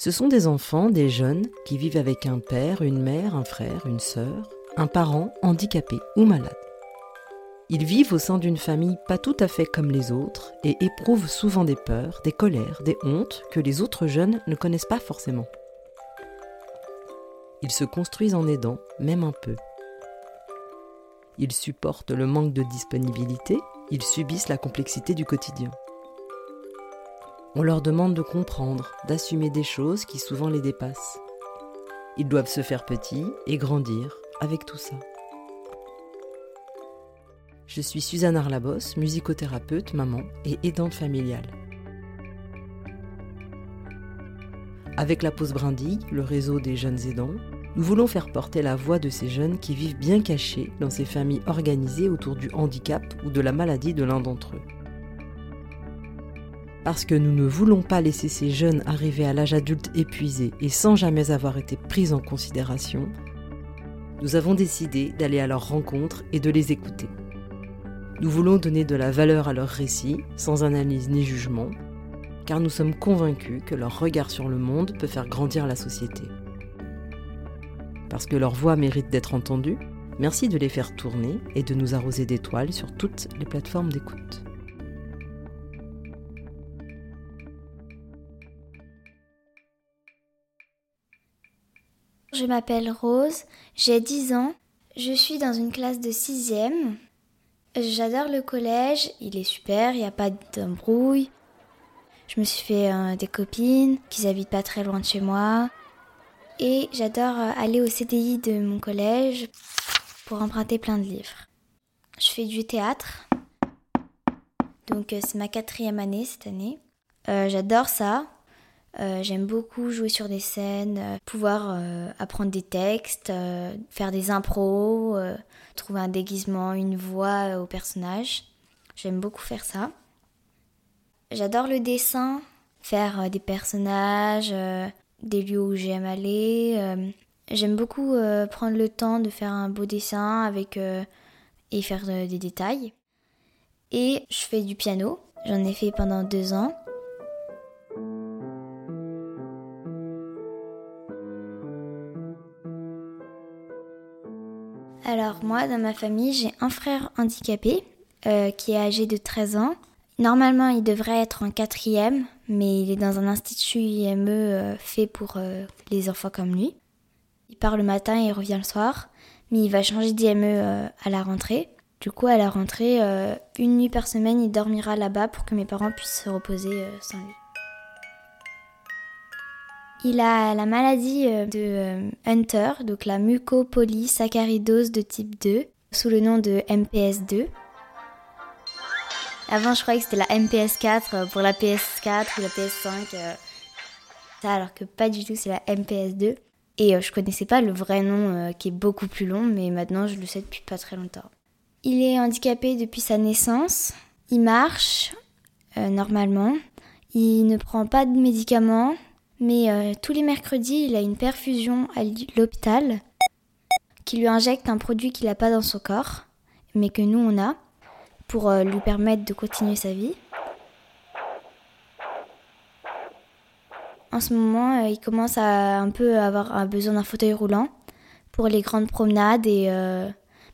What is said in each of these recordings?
Ce sont des enfants, des jeunes, qui vivent avec un père, une mère, un frère, une sœur, un parent handicapé ou malade. Ils vivent au sein d'une famille pas tout à fait comme les autres et éprouvent souvent des peurs, des colères, des hontes que les autres jeunes ne connaissent pas forcément. Ils se construisent en aidant, même un peu. Ils supportent le manque de disponibilité, ils subissent la complexité du quotidien. On leur demande de comprendre, d'assumer des choses qui souvent les dépassent. Ils doivent se faire petits et grandir avec tout ça. Je suis Suzanne Arlabos, musicothérapeute, maman et aidante familiale. Avec la pause brindille, le réseau des jeunes aidants, nous voulons faire porter la voix de ces jeunes qui vivent bien cachés dans ces familles organisées autour du handicap ou de la maladie de l'un d'entre eux. Parce que nous ne voulons pas laisser ces jeunes arriver à l'âge adulte épuisés et sans jamais avoir été pris en considération, nous avons décidé d'aller à leur rencontre et de les écouter. Nous voulons donner de la valeur à leurs récits, sans analyse ni jugement, car nous sommes convaincus que leur regard sur le monde peut faire grandir la société. Parce que leur voix mérite d'être entendue, merci de les faire tourner et de nous arroser d'étoiles sur toutes les plateformes d'écoute. Je m'appelle Rose, j'ai 10 ans, je suis dans une classe de 6e. J'adore le collège, il est super, il n'y a pas d'embrouille. Je me suis fait euh, des copines qui habitent pas très loin de chez moi. Et j'adore euh, aller au CDI de mon collège pour emprunter plein de livres. Je fais du théâtre, donc euh, c'est ma quatrième année cette année. j'adore ça. Euh, j'aime beaucoup jouer sur des scènes, euh, pouvoir euh, apprendre des textes, faire des impros, trouver un déguisement, une voix au personnage. J'aime beaucoup faire ça. J'adore le dessin, faire des personnages, des lieux où j'aime aller. j'aime beaucoup prendre le temps de faire un beau dessin avec et faire des détails. Et je fais du piano. J'en ai fait pendant deux ans. Alors moi, dans ma famille, j'ai un frère handicapé euh, qui est âgé de 13 ans. Normalement, il devrait être en quatrième, mais il est dans un institut IME euh, fait pour euh, les enfants comme lui. Il part le matin et il revient le soir, mais il va changer d'IME à la rentrée. Du coup, à la rentrée, une nuit par semaine, il dormira là-bas pour que mes parents puissent se reposer sans lui. Il a la maladie euh, de euh, Hunter, donc la mucopolysaccharidose de type 2, sous le nom de MPS2. Avant, je croyais que c'était la MPS4 euh, pour la PS4 ou la PS5. Ça, alors que pas du tout, c'est la MPS2. Et je connaissais pas le vrai nom qui est beaucoup plus long, mais maintenant je le sais depuis pas très longtemps. Il est handicapé depuis sa naissance. Il marche normalement. Il ne prend pas de médicaments. Mais euh, tous les mercredis, il a une perfusion à l'hôpital qui lui injecte un produit qu'il n'a pas dans son corps, mais que nous on a, pour euh, lui permettre de continuer sa vie. En ce moment, euh, il commence à un peu avoir besoin d'un fauteuil roulant pour les grandes promenades et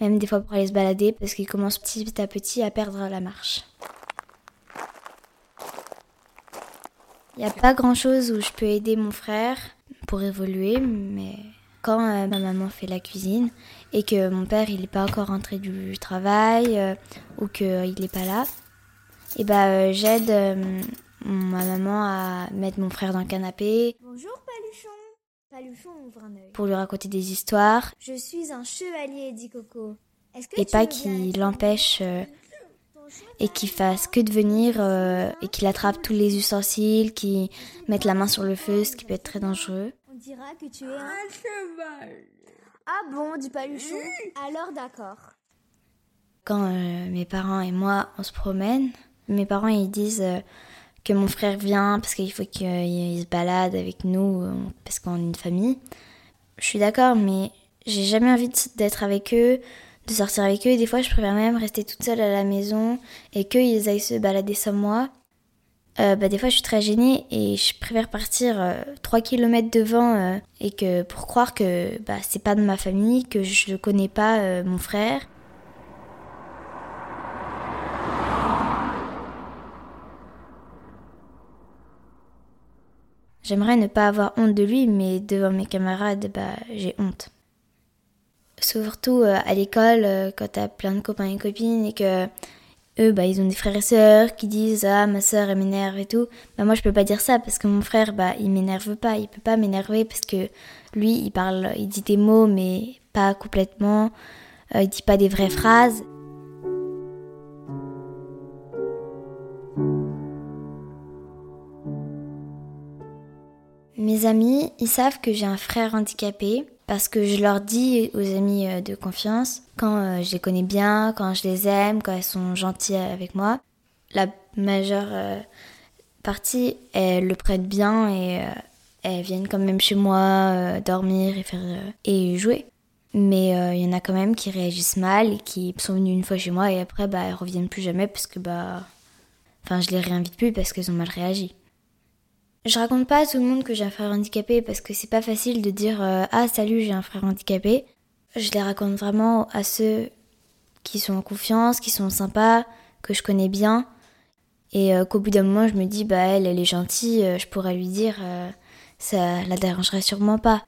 même des fois pour aller se balader parce qu'il commence petit à petit à perdre la marche. Il n'y a pas grand-chose où je peux aider mon frère pour évoluer, mais quand euh, ma maman fait la cuisine et que mon père il n'est pas encore rentré du travail euh, ou qu'il n'est pas là, et eh ben euh, j'aide ma maman à mettre mon frère dans le canapé. Bonjour Paluchon. Paluchon ouvre un œil. Pour lui raconter des histoires. Je suis un chevalier, dit Coco. et pas qu'il l'empêche et qu'il fasse que de venir euh, et qu'il attrape tous les ustensiles, qu'il mette la main sur le feu, ce qui peut être très dangereux. On dira que tu es un, cheval. Ah bon, dit Paluchon. Alors d'accord. Quand euh, mes parents et moi on se promène, mes parents ils disent euh, que mon frère vient parce qu'il faut qu'il se balade avec nous parce qu'on est une famille. Je suis d'accord, mais j'ai jamais envie d'être avec eux de sortir avec eux. Des fois, je préfère même rester toute seule à la maison et qu'ils aillent se balader sans moi. euh, bah, des fois je suis très gênée et je préfère partir 3 km devant et que pour croire que bah, c'est pas de ma famille, que je ne connais pas mon frère. J'aimerais ne pas avoir honte de lui, mais devant mes camarades, bah, j'ai honte. Surtout euh, à l'école, euh, quand t'as plein de copains et copines et que eux, bah, ils ont des frères et sœurs qui disent Ah, ma sœur, elle m'énerve et tout. Bah, moi, je peux pas dire ça parce que mon frère, bah, il m'énerve pas. Il peut pas m'énerver parce que lui, il parle, il dit des mots, mais pas complètement. Euh, il dit pas des vraies phrases. Mes amis, ils savent que j'ai un frère handicapé parce que je leur dis aux amis euh, de confiance quand euh, je les connais bien, quand je les aime, quand elles sont gentilles avec moi. La majeure euh, partie, elles le prêtent bien et elles viennent quand même chez moi dormir et faire et jouer. Mais il y en a quand même qui réagissent mal et qui sont venues une fois chez moi et après bah elles reviennent plus jamais parce que bah enfin je les réinvite plus parce qu'elles ont mal réagi. Je raconte pas à tout le monde que j'ai un frère handicapé parce que c'est pas facile de dire euh, Ah, salut, j'ai un frère handicapé. Je les raconte vraiment à ceux qui sont en confiance, qui sont sympas, que je connais bien. Et euh, qu'au bout d'un moment, je me dis Bah, elle, elle est gentille, euh, je pourrais lui dire, ça la dérangerait sûrement pas.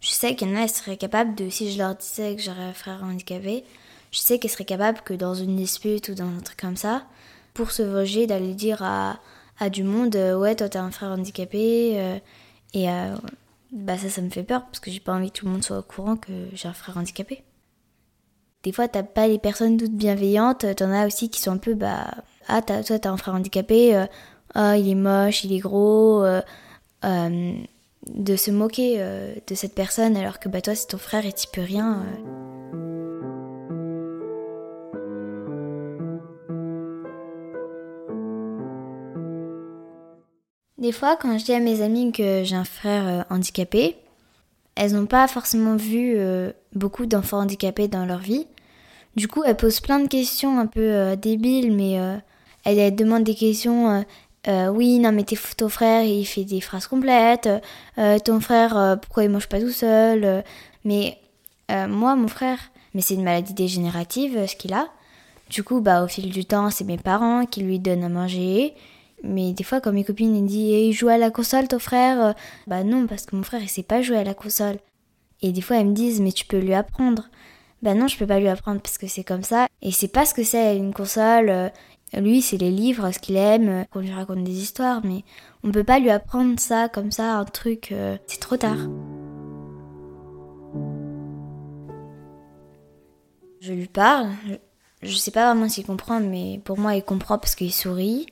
Je sais qu'il y en a, elles seraient capables de, si je leur disais que j'aurais un frère handicapé, je sais qu'elles seraient capables que dans une dispute ou dans un truc comme ça, pour se venger, d'aller dire à à du monde, euh, ouais, toi t'as un frère handicapé. Euh, et euh, bah ça, ça me fait peur parce que j'ai pas envie que tout le monde soit au courant que j'ai un frère handicapé. Des fois, t'as pas les personnes toutes bienveillantes, t'en as aussi qui sont un peu, bah, ah, toi t'as un frère handicapé, ah, il est moche, il est gros, de se moquer de cette personne alors que bah, toi c'est ton frère et t'y peux rien. Des fois, quand je dis à mes amies que j'ai un frère euh, handicapé, elles n'ont pas forcément vu euh, beaucoup d'enfants handicapés dans leur vie. Du coup, elles posent plein de questions un peu euh, débiles, mais elles, demandent des questions. oui, non, mais ton frère, il fait des phrases complètes. ton frère, pourquoi il mange pas tout seul Mais moi, mon frère, mais c'est une maladie dégénérative, ce qu'il a. Du coup, bah, au fil du temps, c'est mes parents qui lui donnent à manger. Mais des fois, quand mes copines me disent hey, joue à la console, ton frère? euh, Bah non, parce que mon frère, il sait pas jouer à la console. Et des fois, elles me disent Mais tu peux lui apprendre. Bah non, je peux pas lui apprendre parce que c'est comme ça. Et c'est pas ce que c'est une console. Euh, lui, c'est les livres, ce qu'il aime, euh, qu'on lui raconte des histoires, mais on peut pas lui apprendre ça comme ça, un truc. c'est trop tard. Je lui parle. Je sais pas vraiment s'il comprend, mais pour moi, il comprend parce qu'il sourit.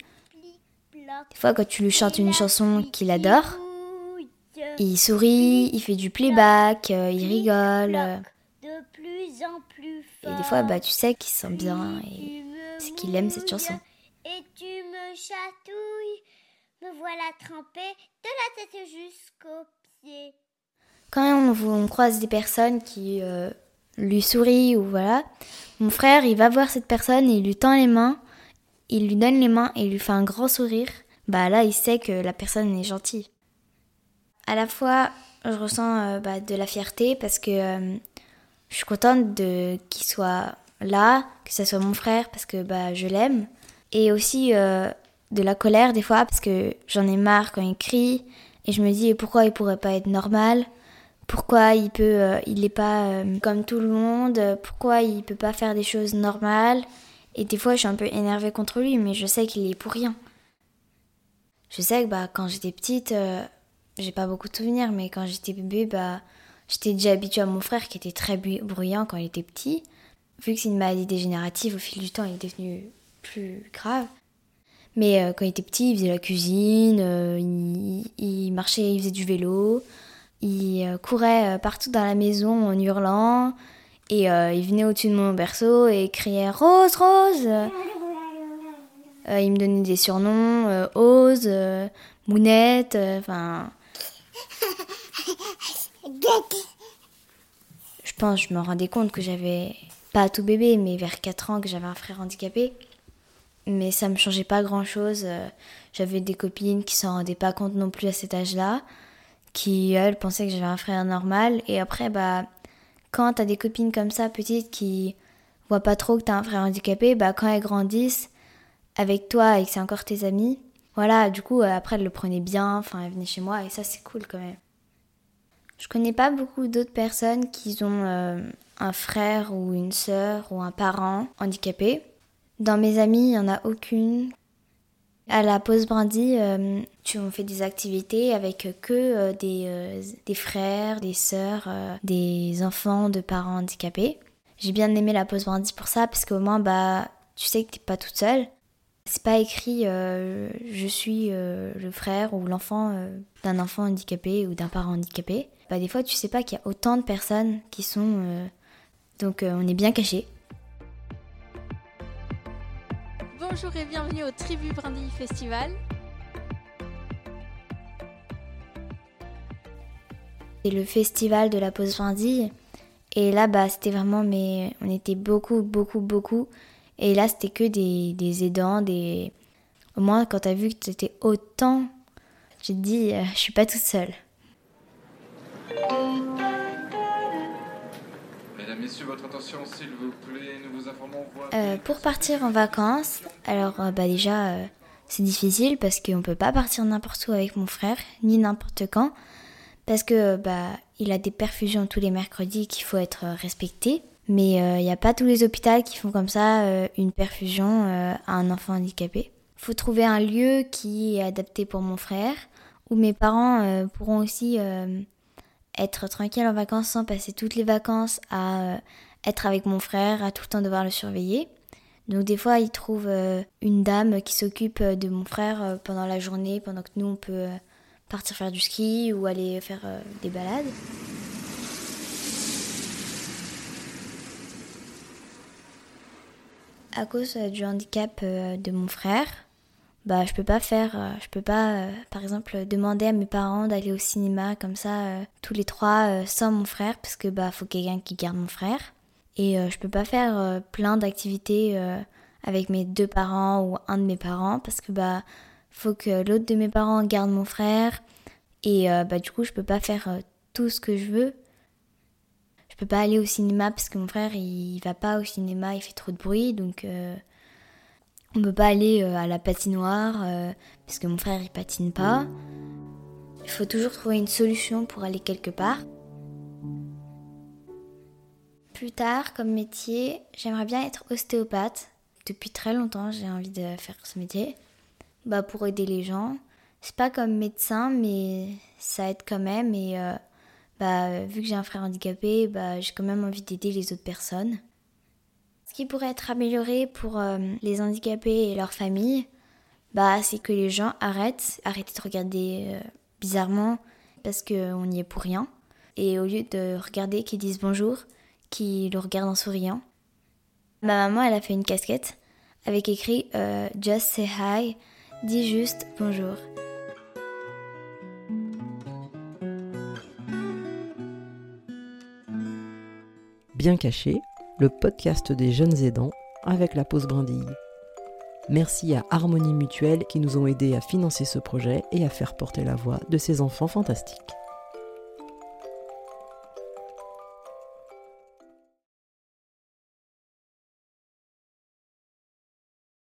Des fois, quand tu lui chantes une chanson qu'il adore, il sourit, il fait du playback, euh, il rigole. Et des fois, bah, tu sais qu'il sent bien et c'est qu'il aime cette chanson. Et tu me chatouilles, me voilà trempé de la tête jusqu'aux pieds. Quand on, croise des personnes qui euh, lui sourient ou voilà, mon frère, il va voir cette personne et il lui tend les mains, il lui donne les mains et il lui fait un grand sourire bah là, il sait que la personne est gentille. À la fois, je ressens euh, bah, de la fierté parce que euh, je suis contente de qu'il soit là, que ce soit mon frère parce que bah, je l'aime. Et aussi euh, de la colère des fois parce que j'en ai marre quand il crie et je me dis pourquoi il pourrait pas être normal? Pourquoi il peut il n'est pas comme tout le monde? Pourquoi il peut pas faire des choses normales? Et des fois je suis un peu énervée contre lui mais je sais qu'il est pour rien je sais que bah, quand j'étais petite, euh, j'ai pas beaucoup de souvenirs, mais quand j'étais bébé, bah, j'étais déjà habituée à mon frère qui était très bruyant quand il était petit. Vu que c'est une maladie dégénérative, au fil du temps, il est devenu plus grave. Mais euh, quand il était petit, il faisait la cuisine, euh, il, marchait, il faisait du vélo, il courait partout dans la maison en hurlant, et il venait au-dessus de mon berceau et criait Rose, Rose euh, il me donnait des surnoms, euh, Ose, euh, Mounette, enfin. je pense, je me rendais compte que j'avais, pas tout bébé, mais vers 4 ans, que j'avais un frère handicapé. mais ça me changeait pas grand chose. J'avais des copines qui s'en rendaient pas compte non plus à cet âge-là, qui elles pensaient que j'avais un frère normal. Et après, bah, quand t'as des copines comme ça, petites, qui voient pas trop que t'as un frère handicapé, bah, quand elles grandissent avec toi et que c'est encore tes amis, voilà, du coup, après, elles le prenaient bien, enfin, elles venaient chez moi et ça, c'est cool quand même. Je connais pas beaucoup d'autres personnes qui ont euh, un frère ou une sœur ou un parent handicapé. Dans mes amis, il n'y en a aucune. À la pause brandy, euh, tu on fait des activités avec que euh, des, frères, des sœurs, des enfants de parents handicapés. J'ai bien aimé la pause brandy pour ça parce qu'au moins bah tu sais que t'es pas toute seule. C'est pas écrit je suis le frère ou l'enfant d'un enfant handicapé ou d'un parent handicapé. Bah, des fois tu sais pas qu'il y a autant de personnes qui sont donc euh, on est bien caché. Bonjour et bienvenue au Tribu Brindille Festival. C'est le festival de la pause brindille. Et là, bah, c'était vraiment, mais on était beaucoup, beaucoup, beaucoup. Et là, c'était que des, des, aidants, des. Au moins, quand t'as vu que t'étais autant, j'ai dit, euh, je suis pas toute seule. votre attention, s'il vous plaît. Nous vous informons. Euh, pour partir en vacances, alors euh, bah déjà euh, c'est difficile parce qu'on peut pas partir n'importe où avec mon frère, ni n'importe quand, parce que bah il a des perfusions tous les mercredis qu'il faut être respecté. Mais il n'y a pas tous les hôpitaux qui font comme ça une perfusion à un enfant handicapé. Il faut trouver un lieu qui est adapté pour mon frère, où mes parents pourront aussi être tranquille en vacances sans passer toutes les vacances à euh, être avec mon frère, à tout le temps devoir le surveiller. Donc des fois, il trouve euh, une dame qui s'occupe euh, de mon frère pendant la journée, pendant que nous, on peut partir faire du ski ou aller faire des balades. À cause du handicap de mon frère, bah je peux pas faire euh, je peux pas euh, par exemple demander à mes parents d'aller au cinéma comme ça euh, tous les trois sans mon frère parce que bah faut quelqu'un qui garde mon frère. Et je peux pas faire plein d'activités avec mes deux parents ou un de mes parents parce que bah faut que l'autre de mes parents garde mon frère. Et bah du coup je peux pas faire tout ce que je veux peux pas aller au cinéma parce que mon frère il va pas au cinéma il fait trop de bruit donc on peut pas aller euh, à la patinoire euh, parce que mon frère il patine pas. Il faut toujours trouver une solution pour aller quelque part. Plus tard, comme métier, j'aimerais bien être ostéopathe. Depuis très longtemps, j'ai envie de faire ce métier. Bah pour aider les gens. C'est pas comme médecin, mais ça aide quand même. Et euh, bah vu que j'ai un frère handicapé, bah j'ai quand même envie d'aider les autres personnes. Ce qui pourrait être amélioré pour euh, les handicapés et leurs familles, bah, c'est que les gens arrêtent, arrêtent de regarder euh, bizarrement parce qu'on n'y est pour rien. Et au lieu de regarder, qu'ils disent bonjour, qu'ils le regardent en souriant. Ma maman, elle a fait une casquette avec écrit euh, Just say hi, dis juste bonjour. Bien caché, le podcast des jeunes aidants avec la pause brindille. Merci à Harmonie Mutuelle qui nous ont aidés à financer ce projet et à faire porter la voix de ces enfants fantastiques.